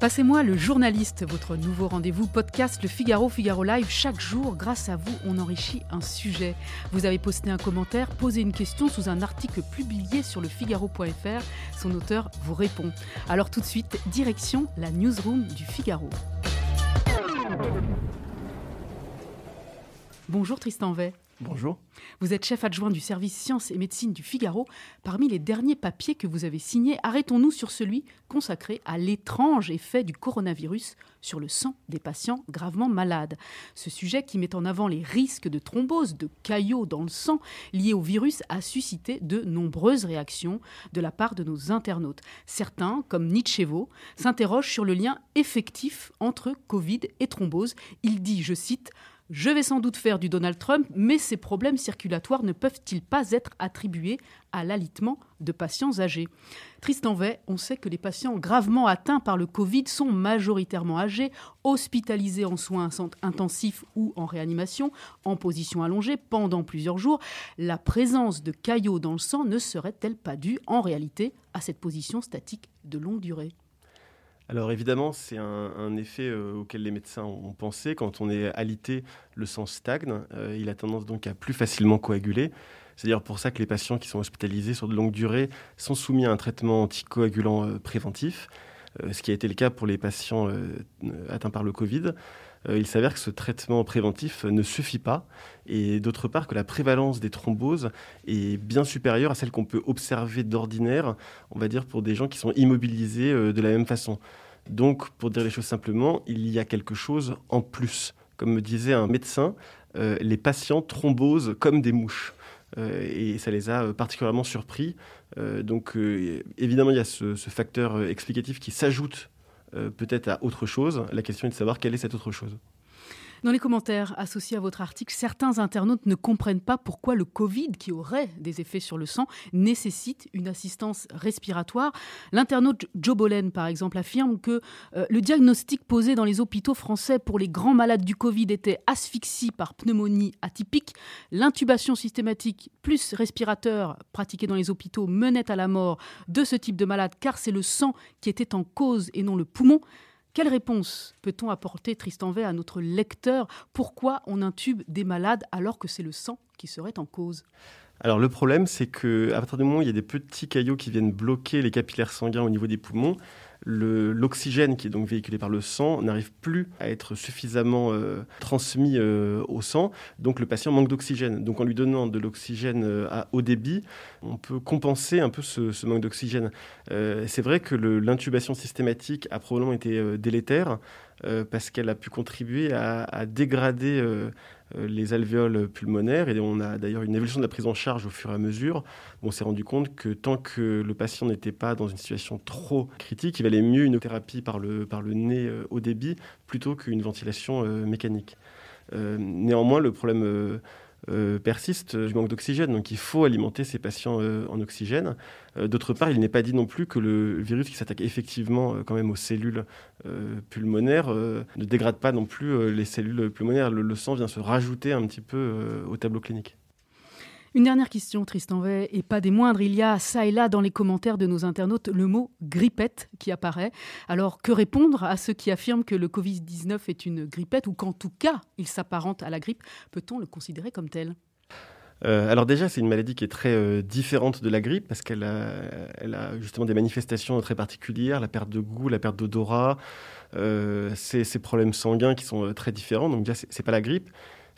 Passez-moi le journaliste, votre nouveau rendez-vous podcast Le Figaro Figaro Live. Chaque jour, grâce à vous, on enrichit un sujet. Vous avez posté un commentaire, posé une question sous un article publié sur le Figaro.fr. Son auteur vous répond. Alors tout de suite, direction la newsroom du Figaro. Bonjour Tristan Vey. Bonjour. Vous êtes chef adjoint du service sciences et médecine du Figaro. Parmi les derniers papiers que vous avez signés, arrêtons-nous sur celui consacré à l'étrange effet du coronavirus sur le sang des patients gravement malades. Ce sujet qui met en avant les risques de thrombose, de caillots dans le sang liés au virus, a suscité de nombreuses réactions de la part de nos internautes. Certains, comme Nietzschevo, s'interrogent sur le lien effectif entre Covid et thrombose. Il dit, je cite, je vais sans doute faire du Donald Trump, mais ces problèmes circulatoires ne peuvent-ils pas être attribués à l'alitement de patients âgés? Tristan Vey, on sait que les patients gravement atteints par le Covid sont majoritairement âgés, hospitalisés en soins intensifs ou en réanimation, en position allongée pendant plusieurs jours. La présence de caillots dans le sang ne serait-elle pas due en réalité à cette position statique de longue durée? Alors évidemment, c'est un, effet euh, auquel les médecins ont pensé. Quand on est alité, le sang stagne. Euh, il a tendance donc à plus facilement coaguler. C'est d'ailleurs pour ça que les patients qui sont hospitalisés sur de longues durées sont soumis à un traitement anticoagulant euh, préventif, ce qui a été le cas pour les patients atteints par le Covid. Il s'avère que ce traitement préventif ne suffit pas et d'autre part que la prévalence des thromboses est bien supérieure à celle qu'on peut observer d'ordinaire, on va dire pour des gens qui sont immobilisés de la même façon. Donc, pour dire les choses simplement, il y a quelque chose en plus. Comme me disait un médecin, euh, les patients thrombosent comme des mouches. Euh, et ça les a euh, particulièrement surpris. donc, évidemment, il y a ce facteur explicatif qui s'ajoute peut-être à autre chose. La question est de savoir quelle est cette autre chose. Dans les commentaires associés à votre article, certains internautes ne comprennent pas pourquoi le Covid, qui aurait des effets sur le sang, nécessite une assistance respiratoire. L'internaute Joe Bolen, par exemple, affirme que euh, le diagnostic posé dans les hôpitaux français pour les grands malades du Covid était asphyxie par pneumonie atypique. L'intubation systématique plus respirateur pratiquée dans les hôpitaux menait à la mort de ce type de malade car c'est le sang qui était en cause et non le poumon. Quelle réponse peut-on apporter, Tristan Vey, à notre lecteur? Pourquoi on intube des malades alors que c'est le sang qui serait en cause? Alors le problème, c'est que à partir du moment où il y a des petits caillots qui viennent bloquer les capillaires sanguins au niveau des poumons, l'oxygène qui est donc véhiculé par le sang n'arrive plus à être suffisamment euh, transmis euh, au sang, donc le patient manque d'oxygène. Donc en lui donnant de l'oxygène euh, à haut débit, on peut compenser un peu ce, manque d'oxygène. C'est vrai que l'intubation systématique a probablement été délétère parce qu'elle a pu contribuer à dégrader euh, les alvéoles pulmonaires. Et on a d'ailleurs une évolution de la prise en charge au fur et à mesure. On s'est rendu compte que tant que le patient n'était pas dans une situation trop critique, il valait mieux une thérapie par le, par le nez euh, au débit plutôt qu'une ventilation euh, mécanique. néanmoins, le problème euh, persiste du manque d'oxygène. Donc il faut alimenter ces patients euh, en oxygène. Euh, d'autre part, il n'est pas dit non plus que le virus qui s'attaque effectivement quand même aux cellules pulmonaires ne dégrade pas non plus les cellules pulmonaires. le, sang vient se rajouter un petit peu au tableau clinique. Une dernière question, Tristan Vey, et pas des moindres. Il y a ça et là dans les commentaires de nos internautes le mot grippette qui apparaît. Alors que répondre à ceux qui affirment que le Covid-19 est une grippette ou qu'en tout cas il s'apparente à la grippe? Peut-on le considérer comme tel? Euh, alors déjà, c'est une maladie qui est très euh, différente de la grippe parce qu'elle a, justement des manifestations très particulières, la perte de goût, la perte d'odorat, euh, ces, ces, problèmes sanguins qui sont très différents. Donc déjà, c'est pas la grippe.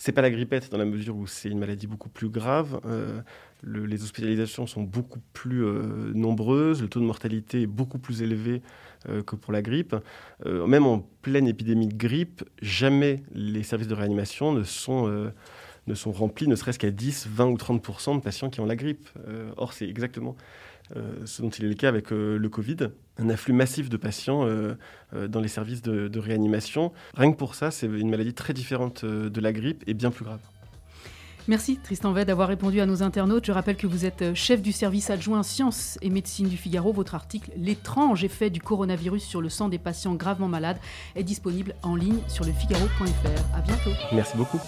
C'est pas la grippette dans la mesure où c'est une maladie beaucoup plus grave. Euh, les hospitalisations sont beaucoup plus euh, nombreuses, le taux de mortalité est beaucoup plus élevé euh, que pour la grippe. même en pleine épidémie de grippe, jamais les services de réanimation ne sont, ne sont remplis, ne serait-ce qu'à 10, 20 ou 30% de patients qui ont la grippe. or, c'est exactement euh, ce dont il est le cas avec euh, le Covid, un afflux massif de patients euh, dans les services de, réanimation. Rien que pour ça, c'est une maladie très différente de la grippe et bien plus grave. Merci Tristan Ved d'avoir répondu à nos internautes. Je rappelle que vous êtes chef du service adjoint sciences et médecine du Figaro. Votre article L'étrange effet du coronavirus sur le sang des patients gravement malades est disponible en ligne sur le figaro.fr. À bientôt. Merci beaucoup.